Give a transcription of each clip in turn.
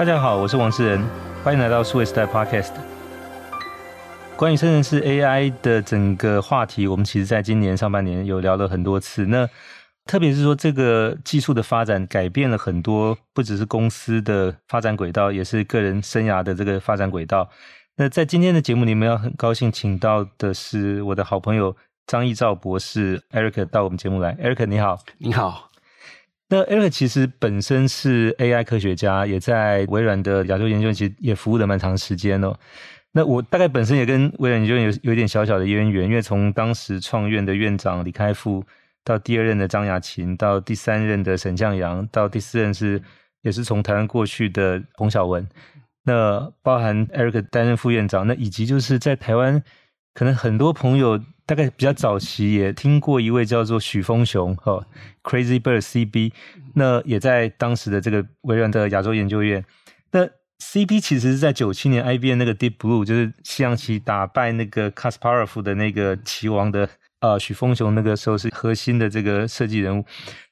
大家好，我是王世仁，欢迎来到数位时代 Podcast。关于生成式 AI 的整个话题，我们其实在今年上半年有聊了很多次。那特别是说，这个技术的发展改变了很多，不只是公司的发展轨道，也是个人生涯的这个发展轨道。那在今天的节目里面，要很高兴请到的是我的好朋友张义照博士 Eric 到我们节目来。Eric 你好，你好。那 Eric 其实本身是 AI 科学家，也在微软的亚洲研究院，其实也服务了蛮长时间哦。那我大概本身也跟微软研究院有有点小小的渊源，因为从当时创院的院长李开复，到第二任的张亚勤，到第三任的沈向洋，到第四任是也是从台湾过去的洪晓文。那包含 Eric 担任副院长，那以及就是在台湾，可能很多朋友。大概比较早期也听过一位叫做许峰雄哈，Crazy Bird CB，那也在当时的这个微软的亚洲研究院。那 CB 其实是在九七年 IBM 那个 Deep Blue，就是西洋棋打败那个 Kasparov 的那个棋王的呃许峰雄，那个时候是核心的这个设计人物。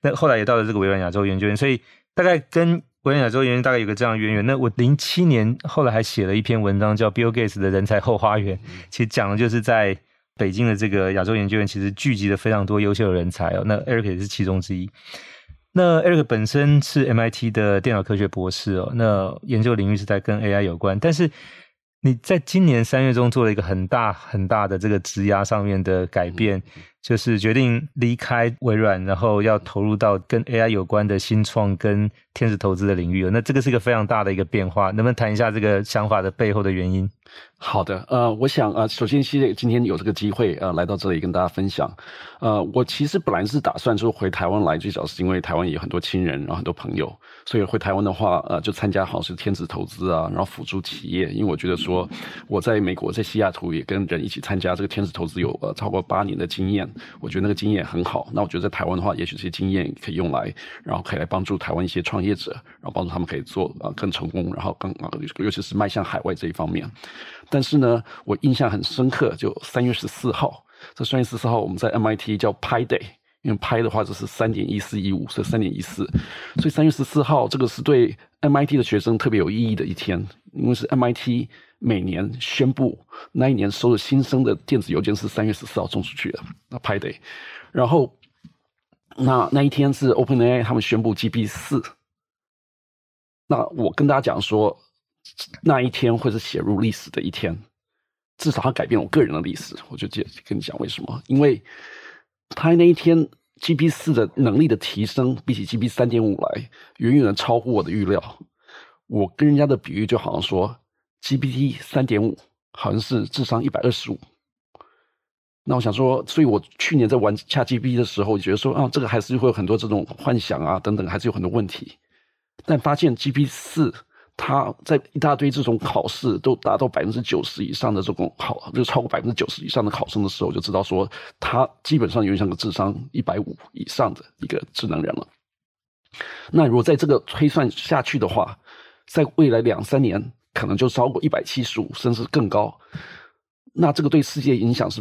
那后来也到了这个微软亚洲研究院，所以大概跟微软亚洲研究院大概有个这样的渊源。那我零七年后来还写了一篇文章叫 Bill Gates 的人才后花园，其实讲的就是在。北京的这个亚洲研究院其实聚集了非常多优秀的人才哦，那 Eric 也是其中之一。那 Eric 本身是 MIT 的电脑科学博士哦，那研究领域是在跟 AI 有关，但是你在今年三月中做了一个很大很大的这个职涯上面的改变。就是决定离开微软，然后要投入到跟 AI 有关的新创跟天使投资的领域。那这个是一个非常大的一个变化，能不能谈一下这个想法的背后的原因？好的，呃，我想呃，首先谢谢今天有这个机会呃来到这里跟大家分享。呃，我其实本来是打算说回台湾来，最早是因为台湾也有很多亲人，然后很多朋友，所以回台湾的话，呃，就参加好像是天使投资啊，然后辅助企业。因为我觉得说我在美国在西雅图也跟人一起参加这个天使投资有呃超过八年的经验。我觉得那个经验很好，那我觉得在台湾的话，也许这些经验可以用来，然后可以来帮助台湾一些创业者，然后帮助他们可以做啊更成功，然后更啊尤其是迈向海外这一方面。但是呢，我印象很深刻，就三月十四号，这三月十四号我们在 MIT 叫 Pi Day，因为 Pi 的话就是三点一四一五，所以三点一四，所以三月十四号这个是对 MIT 的学生特别有意义的一天，因为是 MIT。每年宣布那一年收的新生的电子邮件是三月十四号送出去的，那 Pi Day，然后那那一天是 OpenAI 他们宣布 GPT 四，那我跟大家讲说，那一天会是写入历史的一天，至少它改变我个人的历史，我就接跟你讲为什么，因为它那一天 G P 四的能力的提升，比起 G P 三点五来，远远的超乎我的预料，我跟人家的比喻就好像说。GPT 三点五好像是智商一百二十五，那我想说，所以我去年在玩 ChatGPT 的时候，觉得说啊，这个还是会有很多这种幻想啊等等，还是有很多问题。但发现 G P 四，他在一大堆这种考试都达到百分之九十以上的这种考，就超过百分之九十以上的考生的时候，就知道说，他基本上有点像个智商一百五以上的一个智能人了。那如果在这个推算下去的话，在未来两三年。可能就超过一百七十五，甚至更高。那这个对世界影响是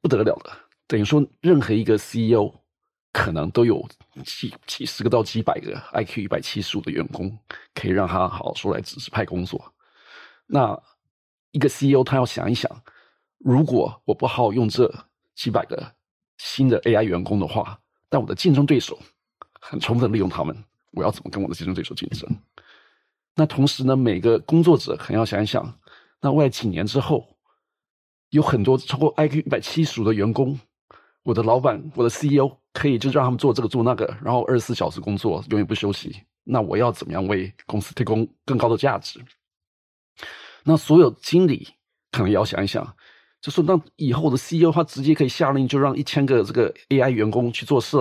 不得了的。等于说，任何一个 CEO 可能都有几几十个到几百个 IQ 一百七十五的员工，可以让他好好说来指示派工作。那一个 CEO 他要想一想，如果我不好好用这几百个新的 AI 员工的话，但我的竞争对手很充分利用他们，我要怎么跟我的竞争对手竞争？那同时呢，每个工作者可能要想一想，那未来几年之后，有很多超过 IQ 一百七十五的员工，我的老板，我的 CEO 可以就让他们做这个做那个，然后二十四小时工作，永远不休息。那我要怎么样为公司提供更高的价值？那所有经理可能也要想一想，就说那以后的 CEO 他直接可以下令就让一千个这个 AI 员工去做事。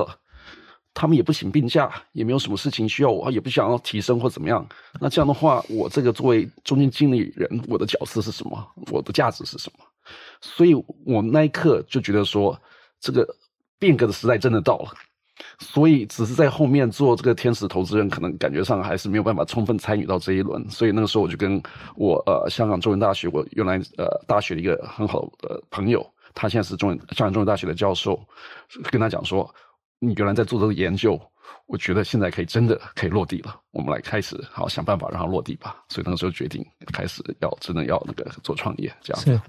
他们也不请病假，也没有什么事情需要我，也不想要提升或怎么样。那这样的话，我这个作为中间经理人，我的角色是什么？我的价值是什么？所以我那一刻就觉得说，这个变革的时代真的到了。所以只是在后面做这个天使投资人，可能感觉上还是没有办法充分参与到这一轮。所以那个时候我就跟我呃香港中文大学我原来呃大学的一个很好的朋友，他现在是中文香港中文大学的教授，跟他讲说。你原来在做这个研究，我觉得现在可以真的可以落地了，我们来开始好想办法让它落地吧。所以那个时候决定开始要真的要那个做创业这样子。是，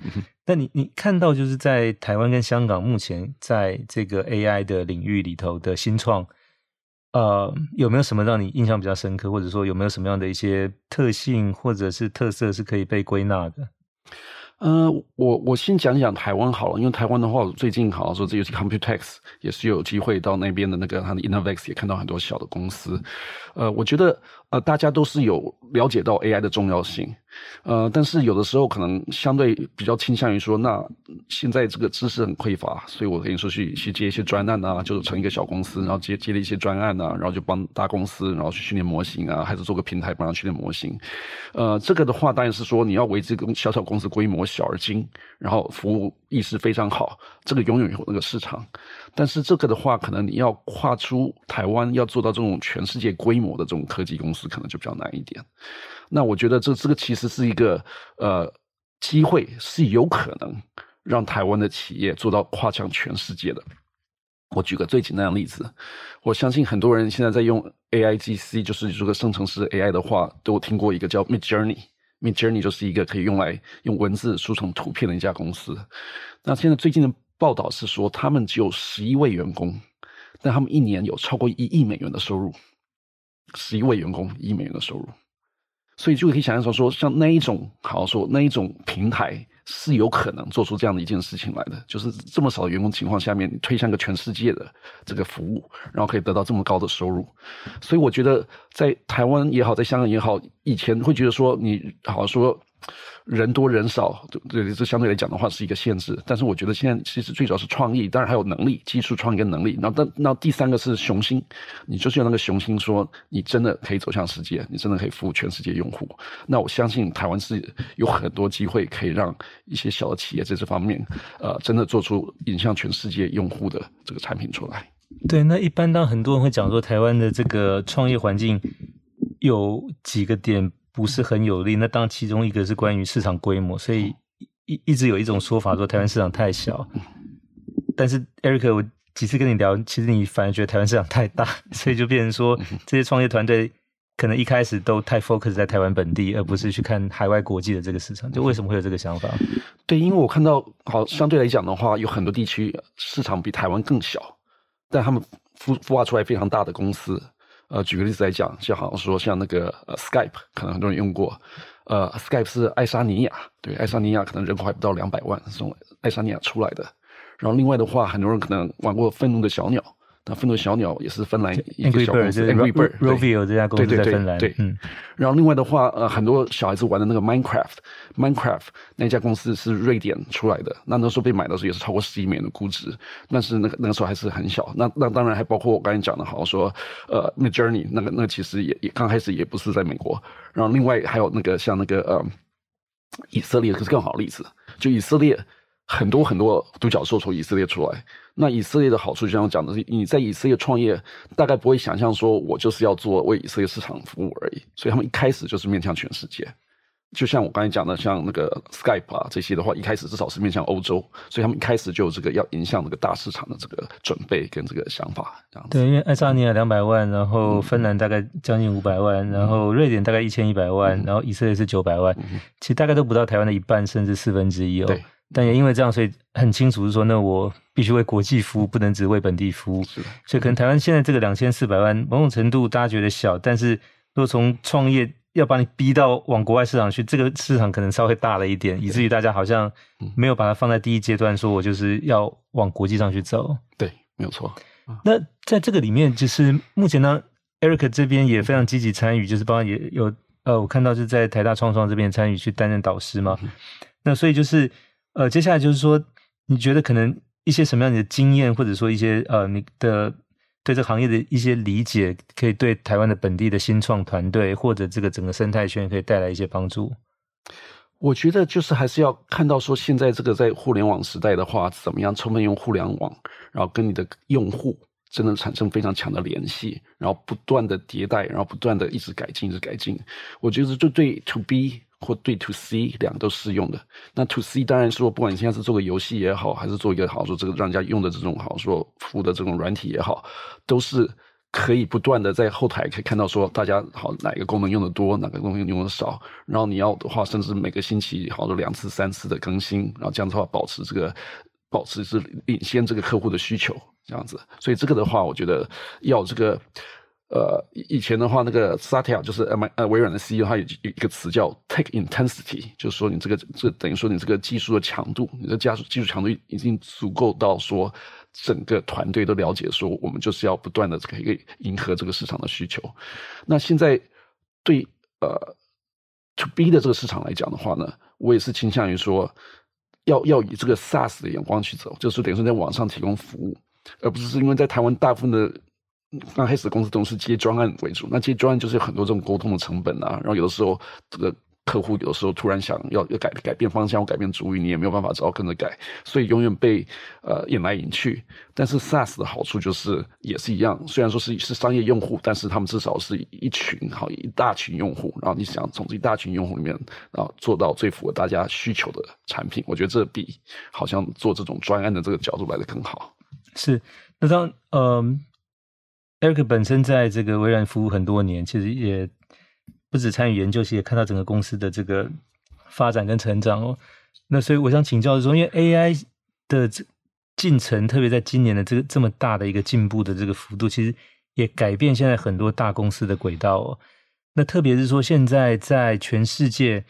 那你你看到就是在台湾跟香港目前在这个 AI 的领域里头的新创，呃，有没有什么让你印象比较深刻，或者说有没有什么样的一些特性或者是特色是可以被归纳的？呃，我我先讲讲台湾好了，因为台湾的话，最近好像说这游戏 Computex 也是有机会到那边的那个他的 Innovex 也看到很多小的公司，呃，我觉得。呃，大家都是有了解到 AI 的重要性，呃，但是有的时候可能相对比较倾向于说，那现在这个知识很匮乏，所以我可以说去去接一些专案啊，就是成一个小公司，然后接接了一些专案啊，然后就帮大公司，然后去训练模型啊，还是做个平台帮他训练模型。呃，这个的话当然是说你要维持小小公司规模小而精，然后服务意识非常好，这个永远有那个市场。但是这个的话，可能你要跨出台湾，要做到这种全世界规模的这种科技公司。可能就比较难一点，那我觉得这这个其实是一个呃机会，是有可能让台湾的企业做到跨向全世界的。我举个最简单的例子，我相信很多人现在在用 AIGC，就是这个生成式 AI 的话，都听过一个叫 Midjourney。Midjourney 就是一个可以用来用文字输成图片的一家公司。那现在最近的报道是说，他们只有十一位员工，但他们一年有超过一亿美元的收入。十一位员工，一美元的收入，所以就可以想象说，说像那一种，好像说那一种平台是有可能做出这样的一件事情来的，就是这么少的员工情况下面，推向个全世界的这个服务，然后可以得到这么高的收入。所以我觉得在台湾也好，在香港也好，以前会觉得说你好像说。人多人少，对，这相对来讲的话是一个限制。但是我觉得现在其实最主要是创意，当然还有能力、技术创意跟能力。那那那第三个是雄心，你就是有那个雄心，说你真的可以走向世界，你真的可以服务全世界用户。那我相信台湾是有很多机会可以让一些小的企业在这方面，呃，真的做出引向全世界用户的这个产品出来。对，那一般当很多人会讲说台湾的这个创业环境有几个点。不是很有利，那当其中一个是关于市场规模，所以一一直有一种说法说台湾市场太小。但是 Eric，我几次跟你聊，其实你反而觉得台湾市场太大，所以就变成说这些创业团队可能一开始都太 focus 在台湾本地，而不是去看海外国际的这个市场。就为什么会有这个想法？对，因为我看到好相对来讲的话，有很多地区市场比台湾更小，但他们孵孵化出来非常大的公司。呃，举个例子来讲，就好像说像那个呃，Skype，可能很多人用过。呃，Skype 是爱沙尼亚，对，爱沙尼亚可能人口还不到两百万，是从爱沙尼亚出来的。然后另外的话，很多人可能玩过愤怒的小鸟。那愤怒小鸟也是芬兰一个小公司，Angry Bird，Rovio 这家公司在芬兰。对，嗯。然后另外的话，呃，很多小孩子玩的那个 Minecraft，Minecraft 那家公司是瑞典出来的。那那时候被买的时候也是超过十亿美元的估值，但是那个那个时候还是很小。那那当然还包括我刚才讲的，好像说，呃，Midjourney 那个那个其实也也刚开始也不是在美国。然后另外还有那个像那个呃，以色列可是更好的例子，就以色列。很多很多独角兽从以色列出来，那以色列的好处就像我讲的是，你在以色列创业，大概不会想象说我就是要做为以色列市场服务而已，所以他们一开始就是面向全世界。就像我刚才讲的，像那个 Skype 啊这些的话，一开始至少是面向欧洲，所以他们一开始就有这个要迎向这个大市场的这个准备跟这个想法。这样子。对，因为爱沙尼亚两百万，然后芬兰大概将近五百万，然后瑞典大概一千一百万，然后以色列是九百万，其实大概都不到台湾的一半，甚至四分之一哦。对。但也因为这样，所以很清楚是说，那我必须为国际服务，不能只为本地服务。是，所以可能台湾现在这个两千四百万，某种程度大家觉得小，但是如果从创业要把你逼到往国外市场去，这个市场可能稍微大了一点，以至于大家好像没有把它放在第一阶段，说我就是要往国际上去走。对，没有错。那在这个里面，就是目前呢，Eric 这边也非常积极参与，就是包括也有呃，我看到是在台大创创这边参与去担任导师嘛。那所以就是。呃，接下来就是说，你觉得可能一些什么样的经验，或者说一些呃，你的对这行业的一些理解，可以对台湾的本地的新创团队或者这个整个生态圈可以带来一些帮助？我觉得就是还是要看到说，现在这个在互联网时代的话，怎么样充分用互联网，然后跟你的用户真的产生非常强的联系，然后不断的迭代，然后不断的一直改进，一直改进。我觉得这对 To B。或对 to C 两个都适用的。那 to C 当然说，不管你现在是做个游戏也好，还是做一个好说这个让人家用的这种好说服务的这种软体也好，都是可以不断的在后台可以看到说大家好哪一个功能用的多，哪个功能用的少，然后你要的话，甚至每个星期好多两次、三次的更新，然后这样的话保持这个保持是领先这个客户的需求这样子。所以这个的话，我觉得要这个呃以前的话，那个 Satya 就是呃呃微软的 CEO，他有一个词叫 Tech Intensity，就是说你这个这等于说你这个技术的强度，你的加速技术强度已经足够到说。整个团队都了解，说我们就是要不断的可以迎合这个市场的需求。那现在对呃 to B 的这个市场来讲的话呢，我也是倾向于说要要以这个 SaaS 的眼光去走，就是等于说在网上提供服务，而不是因为在台湾大部分的刚开始公司都是接专案为主，那接专案就是有很多这种沟通的成本啊，然后有的时候这个。客户有的时候突然想要要改改变方向或改变主意，你也没有办法只好跟着改，所以永远被呃引来引去。但是 SaaS 的好处就是也是一样，虽然说是是商业用户，但是他们至少是一群好一大群用户，然后你想从这一大群用户里面啊做到最符合大家需求的产品，我觉得这比好像做这种专案的这个角度来得更好。是，那这样嗯，Eric 本身在这个微软服务很多年，其实也。不止参与研究，其实也看到整个公司的这个发展跟成长哦。那所以我想请教的说，因为 AI 的这进程，特别在今年的这个这么大的一个进步的这个幅度，其实也改变现在很多大公司的轨道哦。那特别是说，现在在全世界，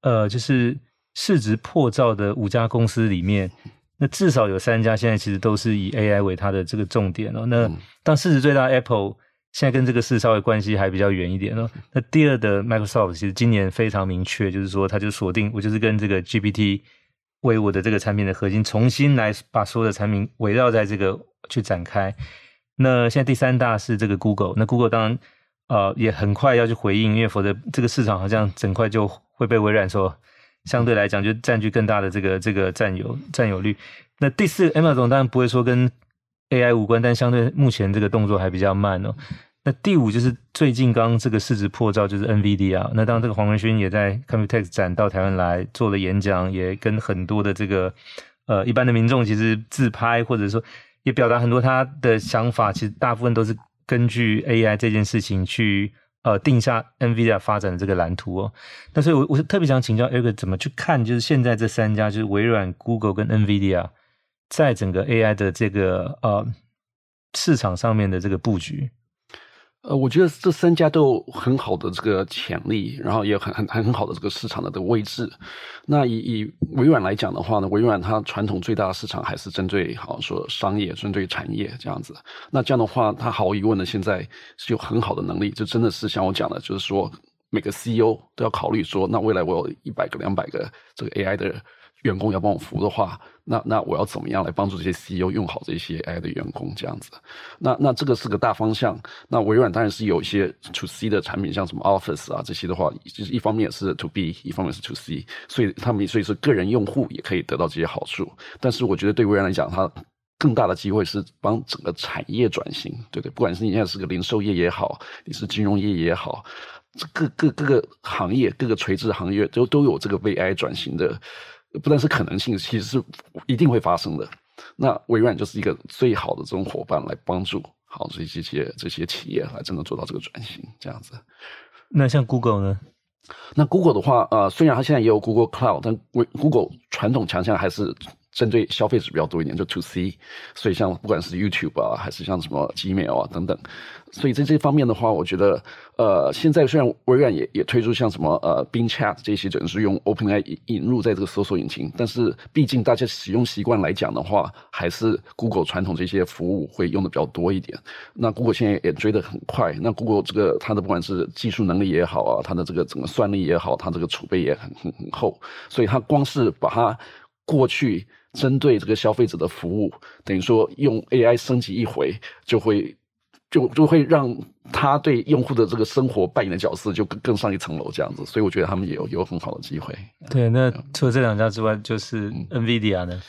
呃，就是市值破兆的五家公司里面，那至少有三家现在其实都是以 AI 为它的这个重点哦。那当市值最大 Apple。现在跟这个事稍微关系还比较远一点哦。那第二的 Microsoft 其实今年非常明确，就是说它就锁定我就是跟这个 GPT 为我的这个产品的核心，重新来把所有的产品围绕在这个去展开。那现在第三大是这个 Google，那 Google 当然呃也很快要去回应，因为否则这个市场好像整块就会被微软说相对来讲就占据更大的这个这个占有占有率。那第四 Amazon 当然不会说跟 AI 无关，但相对目前这个动作还比较慢哦。那第五就是最近刚这个市值破兆，就是 NVIDIA。那当这个黄文勋也在 Computex 展到台湾来做了演讲，也跟很多的这个呃一般的民众其实自拍，或者说也表达很多他的想法。其实大部分都是根据 AI 这件事情去呃定下 NVIDIA 发展的这个蓝图哦。那所以我我是特别想请教 Eric 怎么去看，就是现在这三家就是微软、Google 跟 NVIDIA 在整个 AI 的这个呃市场上面的这个布局。呃，我觉得这三家都有很好的这个潜力，然后也有很很很很好的这个市场的这个位置。那以以微软来讲的话呢，微软它传统最大的市场还是针对好说商业、针对产业这样子。那这样的话，它毫无疑问的现在是有很好的能力，就真的是像我讲的，就是说每个 CEO 都要考虑说，那未来我有一百个、两百个这个 AI 的。员工要帮我服务的话，那那我要怎么样来帮助这些 CEO 用好这些 AI 的员工这样子？那那这个是个大方向。那微软当然是有一些 To C 的产品，像什么 Office 啊这些的话，就是一方面是 To B，一方面是 To C，所以他们所以说个人用户也可以得到这些好处。但是我觉得对微软来讲，它更大的机会是帮整个产业转型，对对，不管是你现在是个零售业也好，你是金融业也好，各各各个行业各个垂直行业都都有这个 AI 转型的。不但是可能性，其实是一定会发生的。那微软就是一个最好的这种伙伴，来帮助好这些这些这些企业来真的做到这个转型，这样子。那像 Google 呢？那 Google 的话，呃，虽然它现在也有 Google Cloud，但 Google 传统强项还是。针对消费者比较多一点，就 To C，所以像不管是 YouTube 啊，还是像什么 Gmail 啊等等，所以在这方面的话，我觉得，呃，现在虽然微软也也推出像什么呃 Bing Chat 这些，准是用 OpenAI 引引入在这个搜索引擎，但是毕竟大家使用习惯来讲的话，还是 Google 传统这些服务会用的比较多一点。那 Google 现在也追得很快，那 Google 这个它的不管是技术能力也好啊，它的这个整个算力也好，它这个储备也很很很厚，所以它光是把它过去。针对这个消费者的服务，等于说用 AI 升级一回，就会就就会让他对用户的这个生活扮演的角色就更更上一层楼这样子，所以我觉得他们也有有很好的机会。对，那除了这两家之外，就是 NVIDIA 呢？嗯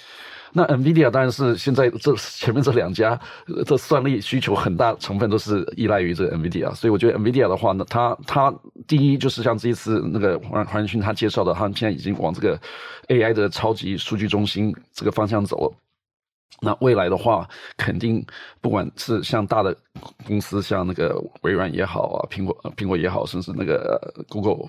那 NVIDIA 当然是现在这前面这两家，这算力需求很大成分都是依赖于这 NVIDIA，所以我觉得 NVIDIA 的话呢，它它第一就是像这一次那个黄黄仁勋他介绍的，他们现在已经往这个 AI 的超级数据中心这个方向走了。那未来的话，肯定不管是像大的公司，像那个微软也好啊，苹果苹果也好，甚至那个 Google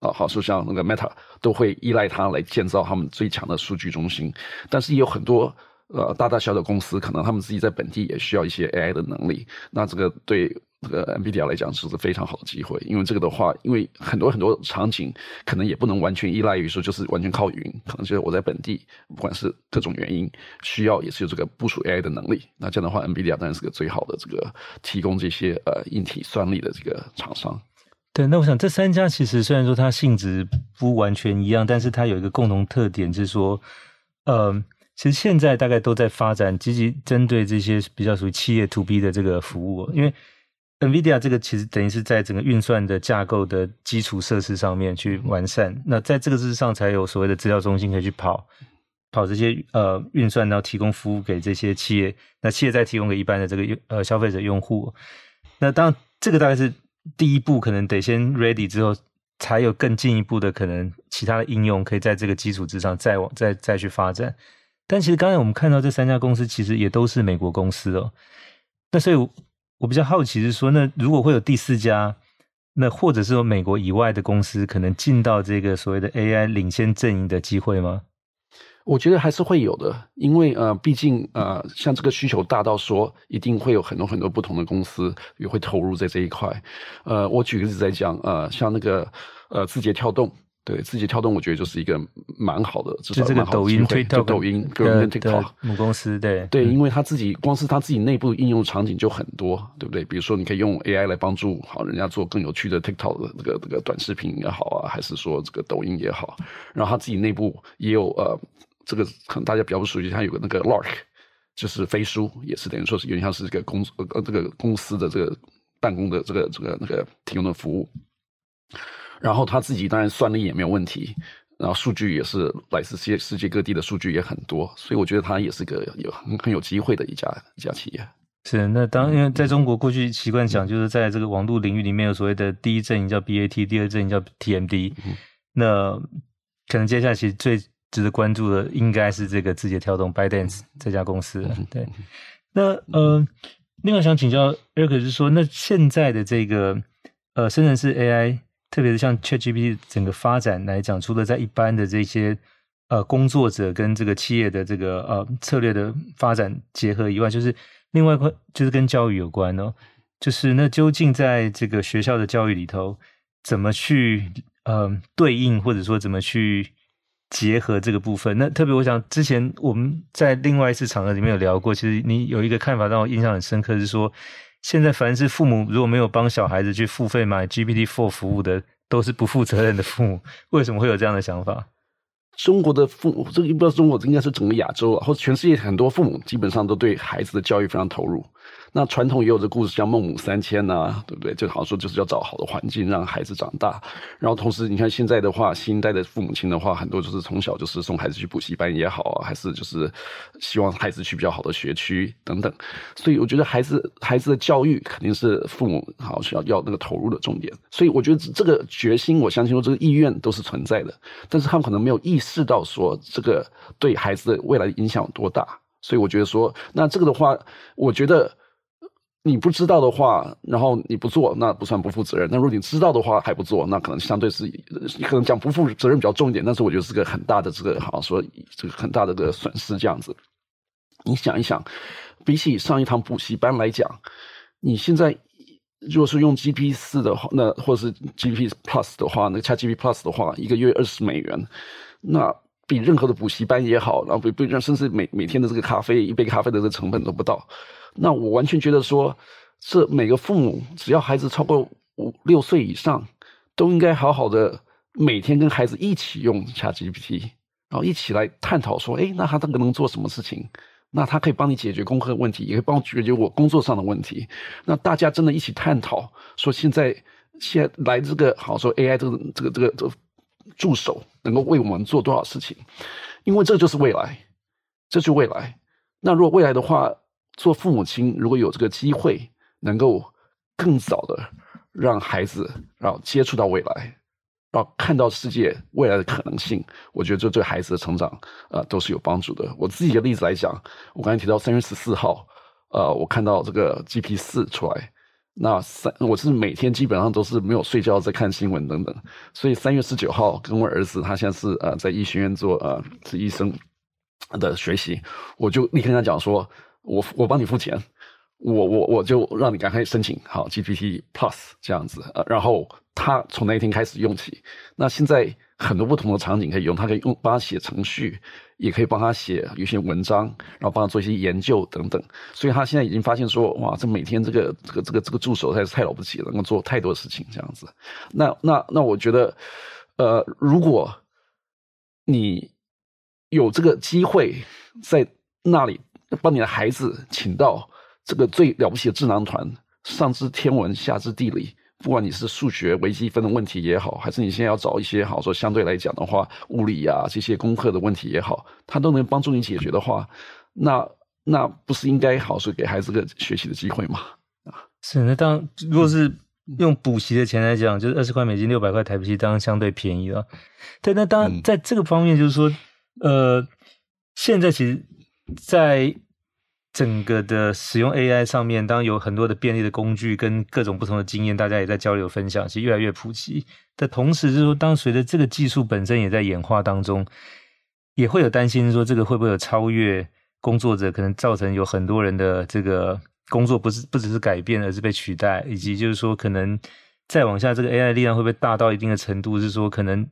啊，好说像那个 Meta 都会依赖它来建造他们最强的数据中心。但是也有很多呃大大小小的公司，可能他们自己在本地也需要一些 AI 的能力。那这个对。这个 NVIDIA 来讲是个非常好的机会，因为这个的话，因为很多很多场景可能也不能完全依赖于说就是完全靠云，可能就是我在本地，不管是各种原因需要也是有这个部署 AI 的能力。那这样的话，NVIDIA 当然是个最好的这个提供这些呃硬体算力的这个厂商。对，那我想这三家其实虽然说它性质不完全一样，但是它有一个共同特点，是说，呃，其实现在大概都在发展积极针对这些比较属于企业 To B 的这个服务，因为。NVIDIA 这个其实等于是在整个运算的架构的基础设施上面去完善，那在这个之上才有所谓的资料中心可以去跑，跑这些呃运算，然后提供服务给这些企业，那企业再提供给一般的这个用呃消费者用户。那当这个大概是第一步，可能得先 ready 之后，才有更进一步的可能其他的应用可以在这个基础之上再往再再去发展。但其实刚才我们看到这三家公司其实也都是美国公司哦，那所以。我比较好奇是说，那如果会有第四家，那或者是说美国以外的公司可能进到这个所谓的 AI 领先阵营的机会吗？我觉得还是会有的，因为呃，毕竟呃，像这个需求大到说，一定会有很多很多不同的公司也会投入在这一块。呃，我举个例子在讲，呃，像那个呃，字节跳动。对，字节跳动，我觉得就是一个蛮好的。就这个抖音推特，抖音跟 TikTok 母公司，对对，因为它自己光是它自己内部应用场景就很多，对不对？比如说，你可以用 AI 来帮助好人家做更有趣的 TikTok 的这个这个短视频也好啊，还是说这个抖音也好，然后它自己内部也有呃，这个可能大家比较不熟悉，它有个那个 Lark，就是飞书，也是等于说是有点像是这个公呃这个公司的这个办公的这个这个那个提供的服务。然后他自己当然算力也没有问题，然后数据也是来自世界世界各地的数据也很多，所以我觉得他也是个有很很有机会的一家一家企业。是，那当因为在中国过去习惯讲，就是在这个网络领域里面有所谓的第一阵营叫 BAT，第二阵营叫 TMD。嗯。那可能接下来其实最值得关注的应该是这个字节跳动 ByteDance 这家公司。对。那呃，另外想请教 Eric 是说，那现在的这个呃生成式 AI。特别是像 ChatGPT 整个发展来讲，除了在一般的这些呃工作者跟这个企业的这个呃策略的发展结合以外，就是另外一块就是跟教育有关哦。就是那究竟在这个学校的教育里头，怎么去呃对应或者说怎么去结合这个部分？那特别我想之前我们在另外一次场合里面有聊过，其实你有一个看法让我印象很深刻，是说。现在凡是父母如果没有帮小孩子去付费买 GPT-4 服务的，都是不负责任的父母。为什么会有这样的想法？中国的父母，这个不知道中国，应该是整个亚洲啊，或者全世界很多父母，基本上都对孩子的教育非常投入。那传统也有这故事，像孟母三迁呐、对不对？就好像说就是要找好的环境让孩子长大。然后同时，你看现在的话，新一代的父母亲的话，很多就是从小就是送孩子去补习班也好啊，还是就是希望孩子去比较好的学区等等。所以我觉得孩子孩子的教育肯定是父母好需要要那个投入的重点。所以我觉得这个决心，我相信说这个意愿都是存在的，但是他们可能没有意识到说这个对孩子的未来的影响有多大。所以我觉得说，那这个的话，我觉得。你不知道的话，然后你不做，那不算不负责任。那如果你知道的话还不做，那可能相对是，可能讲不负责任比较重一点。但是我觉得是个很大的这个，好像说这个很大的这个损失这样子。你想一想，比起上一堂补习班来讲，你现在如果是用 GP 四的话，那或者是 GP Plus 的话，那个 ChatGPT Plus 的话，一个月二十美元，那比任何的补习班也好，然后比比甚至每每天的这个咖啡一杯咖啡的这个成本都不到。那我完全觉得说，这每个父母只要孩子超过五六岁以上，都应该好好的每天跟孩子一起用 ChatGPT，然后一起来探讨说，诶，那他这个能做什么事情？那他可以帮你解决功课问题，也可以帮我解决我工作上的问题。那大家真的一起探讨，说现在现来这个好说 AI 这个这个这个这个助手能够为我们做多少事情？因为这就是未来，这就是未来。那如果未来的话，做父母亲，如果有这个机会，能够更早的让孩子然后接触到未来，然后看到世界未来的可能性，我觉得这对孩子的成长，呃，都是有帮助的。我自己的例子来讲，我刚才提到三月十四号，呃，我看到这个 G P 四出来，那三我是每天基本上都是没有睡觉在看新闻等等，所以三月十九号跟我儿子他现在是呃在医学院做呃是医生的学习，我就立刻跟他讲说，我我帮你付钱。我我我就让你赶快申请好 GPT Plus 这样子，呃，然后他从那一天开始用起。那现在很多不同的场景可以用，他可以用帮他写程序，也可以帮他写一些文章，然后帮他做一些研究等等。所以他现在已经发现说，哇，这每天这个这个这个这个助手实在是太了不起了，能够做太多事情这样子。那那那我觉得，呃，如果你有这个机会在那里帮你的孩子请到。这个最了不起的智囊团，上知天文，下知地理，不管你是数学微积分的问题也好，还是你现在要找一些好说相对来讲的话，物理啊这些功课的问题也好，他都能帮助你解决的话，那那不是应该好说给孩子个学习的机会吗？啊，是。那当如果是用补习的钱来讲，就是二十块美金，六百块台币，当然相对便宜了。对，那当然在这个方面，就是说，呃，现在其实，在整个的使用 AI 上面，当有很多的便利的工具跟各种不同的经验，大家也在交流分享，其实越来越普及。的同时，就是说，当随着这个技术本身也在演化当中，也会有担心说，这个会不会有超越工作者，可能造成有很多人的这个工作不是不只是改变，而是被取代，以及就是说，可能再往下，这个 AI 力量会不会大到一定的程度，是说可能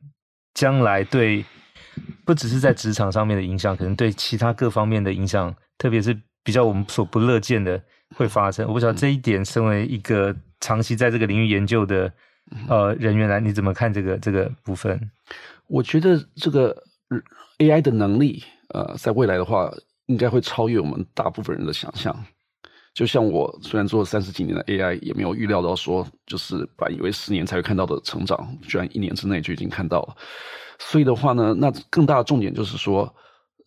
将来对不只是在职场上面的影响，可能对其他各方面的影响，特别是。比较我们所不乐见的会发生，我不知道这一点，身为一个长期在这个领域研究的呃人员来，你怎么看这个这个部分？我觉得这个 AI 的能力，呃，在未来的话，应该会超越我们大部分人的想象。就像我虽然做了三十几年的 AI，也没有预料到说，就是本以为十年才会看到的成长，居然一年之内就已经看到了。所以的话呢，那更大的重点就是说，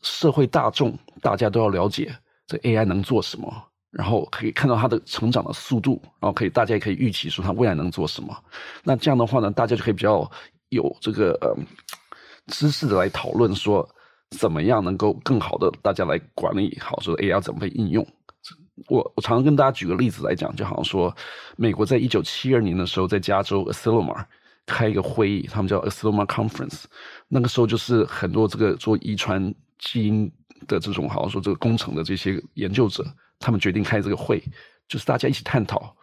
社会大众大家都要了解。这 AI 能做什么？然后可以看到它的成长的速度，然后可以大家也可以预期说它未来能做什么。那这样的话呢，大家就可以比较有这个呃知识的来讨论说，怎么样能够更好的大家来管理好说 AI 怎么被应用。我我常常跟大家举个例子来讲，就好像说美国在一九七二年的时候，在加州 Asilomar 开一个会议，他们叫 Asilomar Conference，那个时候就是很多这个做遗传基因。的这种好像说这个工程的这些研究者，他们决定开这个会，就是大家一起探讨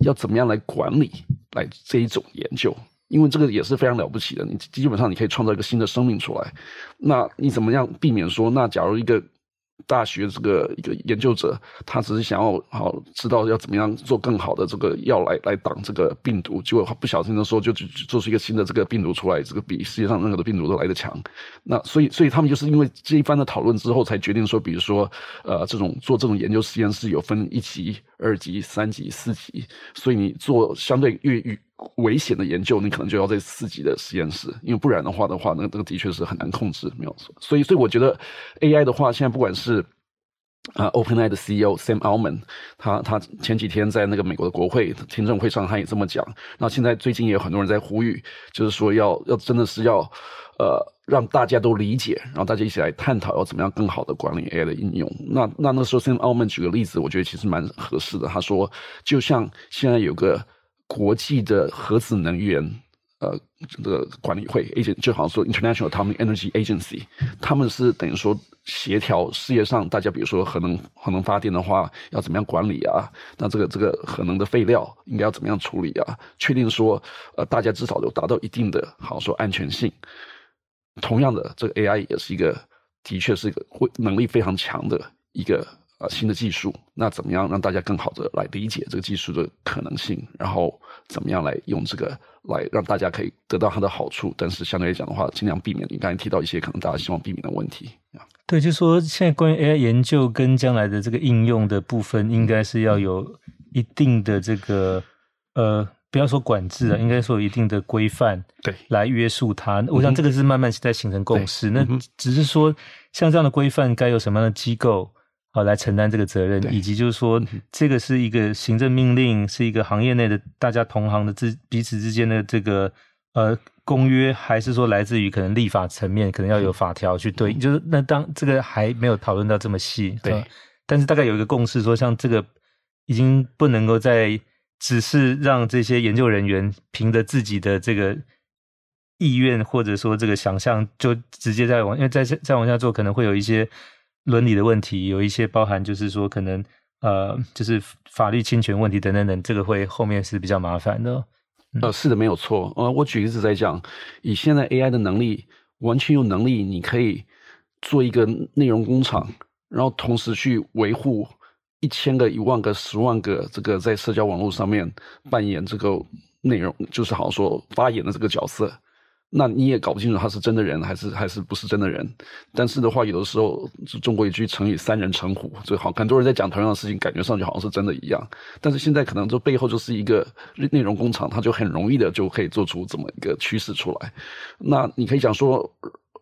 要怎么样来管理来这一种研究，因为这个也是非常了不起的，你基本上你可以创造一个新的生命出来，那你怎么样避免说，那假如一个。大学这个一个研究者，他只是想要好知道要怎么样做更好的这个药来来挡这个病毒，结果他不小心的时候就就做出一个新的这个病毒出来，这个比世界上任何的病毒都来得强。那所以所以他们就是因为这一番的讨论之后，才决定说，比如说呃这种做这种研究实验室有分一级、二级、三级、四级，所以你做相对越越危险的研究，你可能就要在四级的实验室，因为不然的话的话，那那个的确是很难控制，没有错。所以，所以我觉得 AI 的话，现在不管是啊 OpenAI 的 CEO Sam Altman，他他前几天在那个美国的国会听证会上，他也这么讲。那现在最近也有很多人在呼吁，就是说要要真的是要呃让大家都理解，然后大家一起来探讨要怎么样更好的管理 AI 的应用。那那那时候 Sam Altman 举个例子，我觉得其实蛮合适的。他说，就像现在有个。国际的核子能源，呃，这个管理会 agent 就好像说 International Atomic Energy Agency，他们是等于说协调世界上大家，比如说核能核能发电的话，要怎么样管理啊？那这个这个核能的废料应该要怎么样处理啊？确定说，呃，大家至少有达到一定的，好像说安全性。同样的，这个 AI 也是一个，的确是一个会能力非常强的一个。啊，新的技术，那怎么样让大家更好的来理解这个技术的可能性？然后怎么样来用这个来让大家可以得到它的好处？但是相对来讲的话，尽量避免你刚才提到一些可能大家希望避免的问题。对，就是说现在关于 AI 研究跟将来的这个应用的部分，应该是要有一定的这个呃，不要说管制啊，应该说有一定的规范，对，来约束它。我想这个是慢慢在形成共识。那只是说，像这样的规范该有什么样的机构？好，来承担这个责任，以及就是说，这个是一个行政命令，是一个行业内的大家同行的之彼此之间的这个呃公约，还是说来自于可能立法层面，可能要有法条去对应？就是那当这个还没有讨论到这么细，对。但是大概有一个共识，说像这个已经不能够再只是让这些研究人员凭着自己的这个意愿或者说这个想象，就直接再往，因为再再往下做，可能会有一些伦理的问题，有一些包含就是说可能呃，就是法律侵权问题等等等，这个会后面是比较麻烦的。呃，是的，没有错。呃，我举个例子在讲，以现在 AI 的能力，完全有能力，你可以做一个内容工厂。然后同时去维护一千个、一万个、十万个这个在社交网络上面扮演这个内容，就是好像说发言的这个角色，那你也搞不清楚他是真的人还是还是不是真的人。但是的话，有的时候中国一句成语“三人成虎”，最好很多人在讲同样的事情，感觉上就好像是真的一样。但是现在可能这背后就是一个内容工厂，它就很容易的就可以做出这么一个趋势出来。那你可以讲说，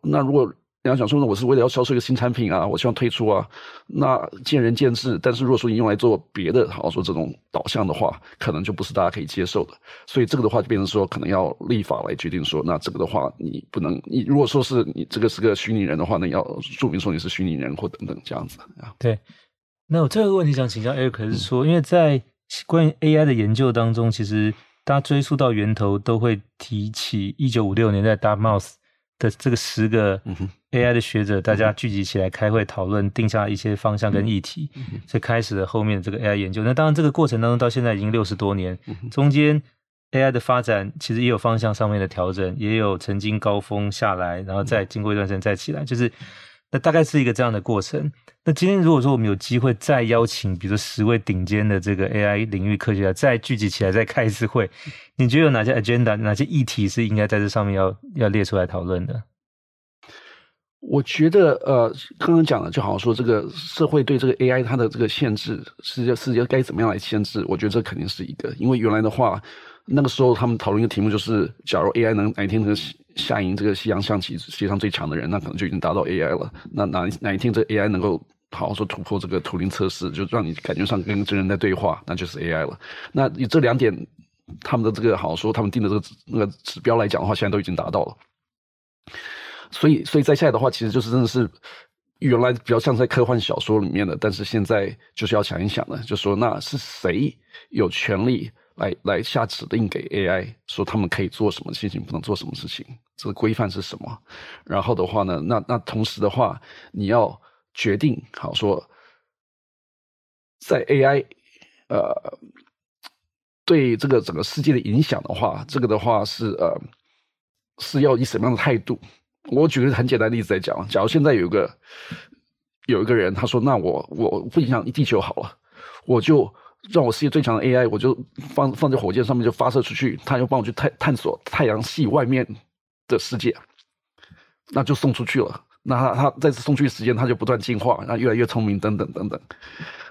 那如果。你要想说呢，我是为了要销售一个新产品啊，我希望推出啊，那见仁见智。但是如果说你用来做别的，好说这种导向的话，可能就不是大家可以接受的。所以这个的话就变成说，可能要立法来决定说，那这个的话你不能，你如果说是你这个是个虚拟人的话，那要注明说你是虚拟人或等等这样子啊。对，那我这个问题想请教 Eric 是说，因为在关于 AI 的研究当中，其实大家追溯到源头都会提起一九五六年在 Dartmouth 的这个十个 AI 的学者，大家聚集起来开会讨论，定下一些方向跟议题，这开始了后面的这个 AI 研究。那当然，这个过程当中到现在已经六十多年，中间 AI 的发展其实也有方向上面的调整，也有曾经高峰下来，然后再经过一段时间再起来，就是那大概是一个这样的过程。那今天如果说我们有机会再邀请，比如说十位顶尖的这个 AI 领域科学家再聚集起来再开一次会，你觉得有哪些 agenda、哪些议题是应该在这上面要要列出来讨论的？我觉得，呃，刚刚讲的就好像说，这个社会对这个 AI 它的这个限制是要是要该怎么样来限制？我觉得这肯定是一个，因为原来的话，那个时候他们讨论一个题目就是，假如 AI 能哪一天能下赢这个西洋象棋世界上最强的人，那可能就已经达到 AI 了。那哪哪一天这 AI 能够好好说突破这个图灵测试，就让你感觉上跟真人在对话，那就是 AI 了。那以这两点，他们的这个好说，他们定的这个那个指标来讲的话，现在都已经达到了。所以，所以在下来的话，其实就是真的是原来比较像在科幻小说里面的，但是现在就是要想一想了，就说那是谁有权利来来下指令给 AI，说他们可以做什么事情，不能做什么事情，这个规范是什么？然后的话呢，那那同时的话，你要决定好说，在 AI 呃对这个整个世界的影响的话，这个的话是呃是要以什么样的态度？我举个很简单例子来讲，假如现在有个有一个人，他说：“那我我不影响地球好了，我就让我世界最强的 AI，我就放放在火箭上面就发射出去，它就帮我去探探索太阳系外面的世界，那就送出去了。那它它再次送出去时间，它就不断进化，然后越来越聪明，等等等等。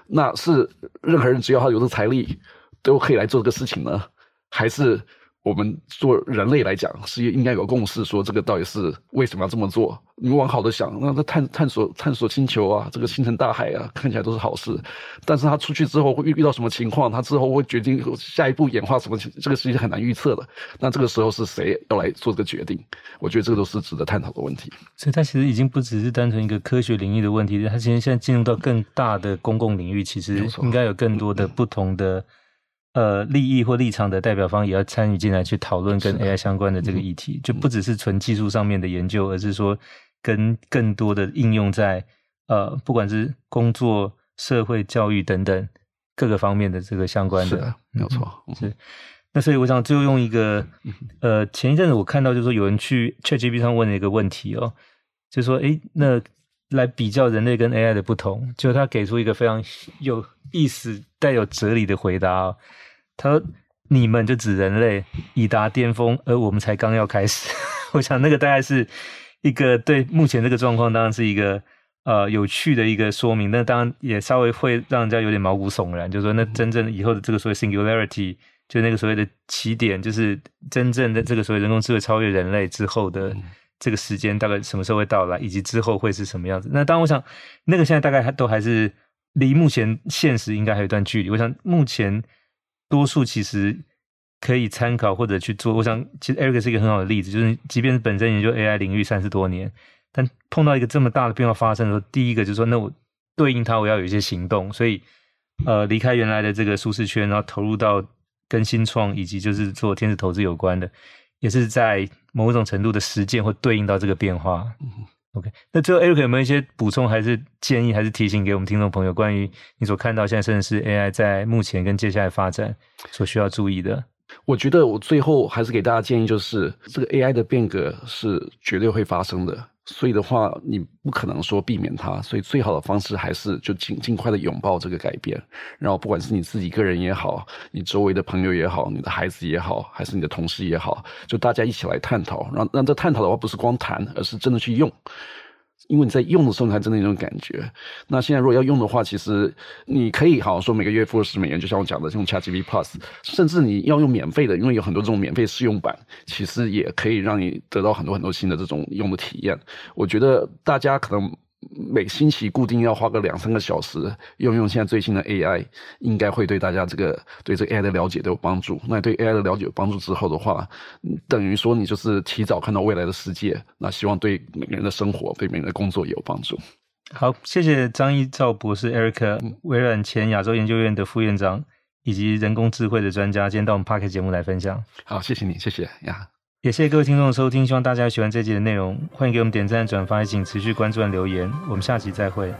那是任何人只要他有这财力，都可以来做这个事情呢，还是？”我们做人类来讲，是应该有共识，说这个到底是为什么要这么做？你往好的想，那他探探索探索星球啊，这个星辰大海啊，看起来都是好事。但是他出去之后会遇遇到什么情况？他之后会决定下一步演化什么？这个事情很难预测的。那这个时候是谁要来做这个决定？我觉得这个都是值得探讨的问题。所以它其实已经不只是单纯一个科学领域的问题，它其实现在进入到更大的公共领域，其实应该有更多的不同的。呃，利益或立场的代表方也要参与进来，去讨论跟 AI 相关的这个议题，就不只是纯技术上面的研究，而是说跟更多的应用在呃，不管是工作、社会、教育等等各个方面的这个相关的，是的，没有错。嗯、是，那所以我想最后用一个呃，前一阵子我看到就是说有人去 ChatGPT 上问了一个问题哦，就说诶，那来比较人类跟 AI 的不同，就他给出一个非常有意思、带有哲理的回答哦。他说：“你们就指人类已达巅峰，而我们才刚要开始。”我想那个大概是一个对目前这个状况，当然是一个呃有趣的一个说明。那当然也稍微会让人家有点毛骨悚然，就是说那真正以后的这个所谓 singularity，就那个所谓的起点，就是真正的这个所谓人工智慧超越人类之后的这个时间，大概什么时候会到来，以及之后会是什么样子？那当然，我想那个现在大概还都还是离目前现实应该还有一段距离。我想目前。多数其实可以参考或者去做。我想，其实 Eric 是一个很好的例子，就是即便是本身研究 AI 领域三十多年，但碰到一个这么大的变化发生的时候，第一个就是说，那我对应它，我要有一些行动。所以，呃，离开原来的这个舒适圈，然后投入到跟新创以及就是做天使投资有关的，也是在某种程度的实践或对应到这个变化。嗯 OK，那最后 Eric 有没有一些补充，还是建议，还是提醒给我们听众朋友，关于你所看到现在甚至是 AI 在目前跟接下来发展所需要注意的？我觉得我最后还是给大家建议，就是这个 AI 的变革是绝对会发生的。所以的话，你不可能说避免它，所以最好的方式还是就尽尽快的拥抱这个改变。然后，不管是你自己个人也好，你周围的朋友也好，你的孩子也好，还是你的同事也好，就大家一起来探讨。让让这探讨的话，不是光谈，而是真的去用。因为你在用的时候，你才真的有那种感觉。那现在如果要用的话，其实你可以好像说每个月付十美元，就像我讲的，用 ChatGPT Plus，甚至你要用免费的，因为有很多这种免费试用版，其实也可以让你得到很多很多新的这种用的体验。我觉得大家可能。每星期固定要花个两三个小时用用现在最新的 AI，应该会对大家这个对这个 AI 的了解都有帮助。那对 AI 的了解有帮助之后的话，等于说你就是提早看到未来的世界。那希望对每个人的生活、对每个人的工作也有帮助。好，谢谢张益照博士 Eric，微软前亚洲研究院的副院长，以及人工智慧的专家，今天到我们 Podcast 节目来分享。好，谢谢你，谢谢呀。也谢谢各位听众的收听，希望大家喜欢这集的内容，欢迎给我们点赞、转发，也请持续关注和留言，我们下期再会。